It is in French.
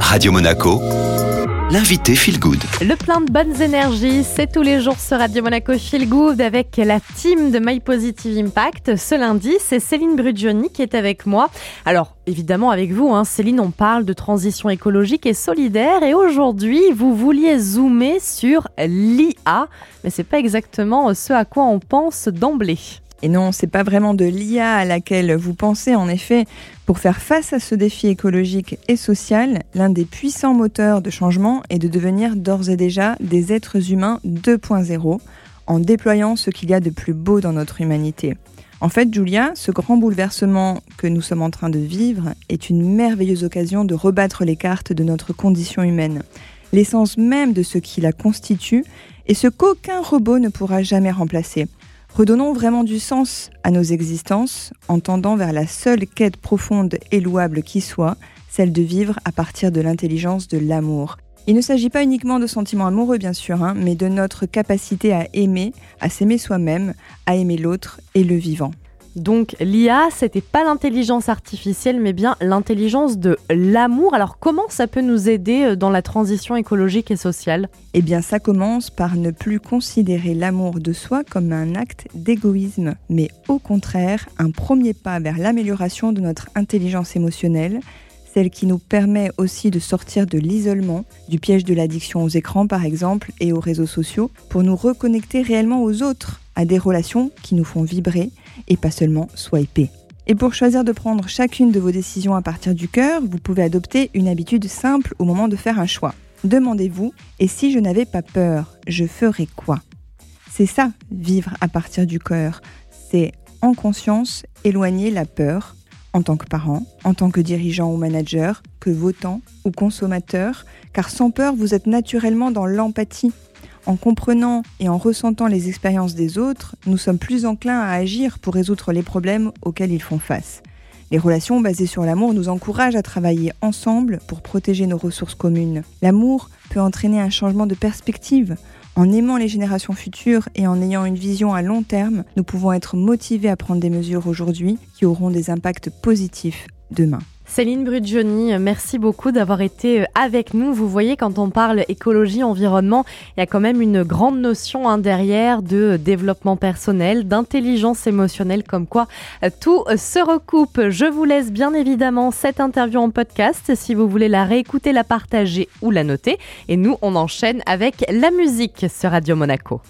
Radio Monaco, l'invité Feel Good. Le plein de bonnes énergies, c'est tous les jours sur Radio Monaco Feel Good avec la team de My Positive Impact. Ce lundi, c'est Céline Brugioni qui est avec moi. Alors, évidemment, avec vous, hein, Céline, on parle de transition écologique et solidaire. Et aujourd'hui, vous vouliez zoomer sur l'IA, mais c'est pas exactement ce à quoi on pense d'emblée. Et non, c'est pas vraiment de l'IA à laquelle vous pensez. En effet, pour faire face à ce défi écologique et social, l'un des puissants moteurs de changement est de devenir d'ores et déjà des êtres humains 2.0 en déployant ce qu'il y a de plus beau dans notre humanité. En fait, Julia, ce grand bouleversement que nous sommes en train de vivre est une merveilleuse occasion de rebattre les cartes de notre condition humaine, l'essence même de ce qui la constitue et ce qu'aucun robot ne pourra jamais remplacer. Redonnons vraiment du sens à nos existences en tendant vers la seule quête profonde et louable qui soit, celle de vivre à partir de l'intelligence de l'amour. Il ne s'agit pas uniquement de sentiments amoureux bien sûr, hein, mais de notre capacité à aimer, à s'aimer soi-même, à aimer l'autre et le vivant. Donc l'IA, c'était pas l'intelligence artificielle, mais bien l'intelligence de l'amour. Alors comment ça peut nous aider euh, dans la transition écologique et sociale? Eh bien ça commence par ne plus considérer l'amour de soi comme un acte d'égoïsme, mais au contraire un premier pas vers l'amélioration de notre intelligence émotionnelle, celle qui nous permet aussi de sortir de l'isolement, du piège de l'addiction aux écrans par exemple et aux réseaux sociaux, pour nous reconnecter réellement aux autres, à des relations qui nous font vibrer et pas seulement swiper. Et pour choisir de prendre chacune de vos décisions à partir du cœur, vous pouvez adopter une habitude simple au moment de faire un choix. Demandez-vous, et si je n'avais pas peur, je ferais quoi? C'est ça, vivre à partir du cœur. C'est en conscience éloigner la peur en tant que parent, en tant que dirigeant ou manager, que votant ou consommateur, car sans peur, vous êtes naturellement dans l'empathie. En comprenant et en ressentant les expériences des autres, nous sommes plus enclins à agir pour résoudre les problèmes auxquels ils font face. Les relations basées sur l'amour nous encouragent à travailler ensemble pour protéger nos ressources communes. L'amour peut entraîner un changement de perspective, en aimant les générations futures et en ayant une vision à long terme, nous pouvons être motivés à prendre des mesures aujourd'hui qui auront des impacts positifs demain. Céline Brugioni, merci beaucoup d'avoir été euh, avec nous. Vous voyez, quand on parle écologie, environnement, il y a quand même une grande notion hein, derrière de développement personnel, d'intelligence émotionnelle, comme quoi euh, tout euh, se recoupe. Je vous laisse bien évidemment cette interview en podcast si vous voulez la réécouter, la partager ou la noter. Et nous, on enchaîne avec la musique sur Radio Monaco.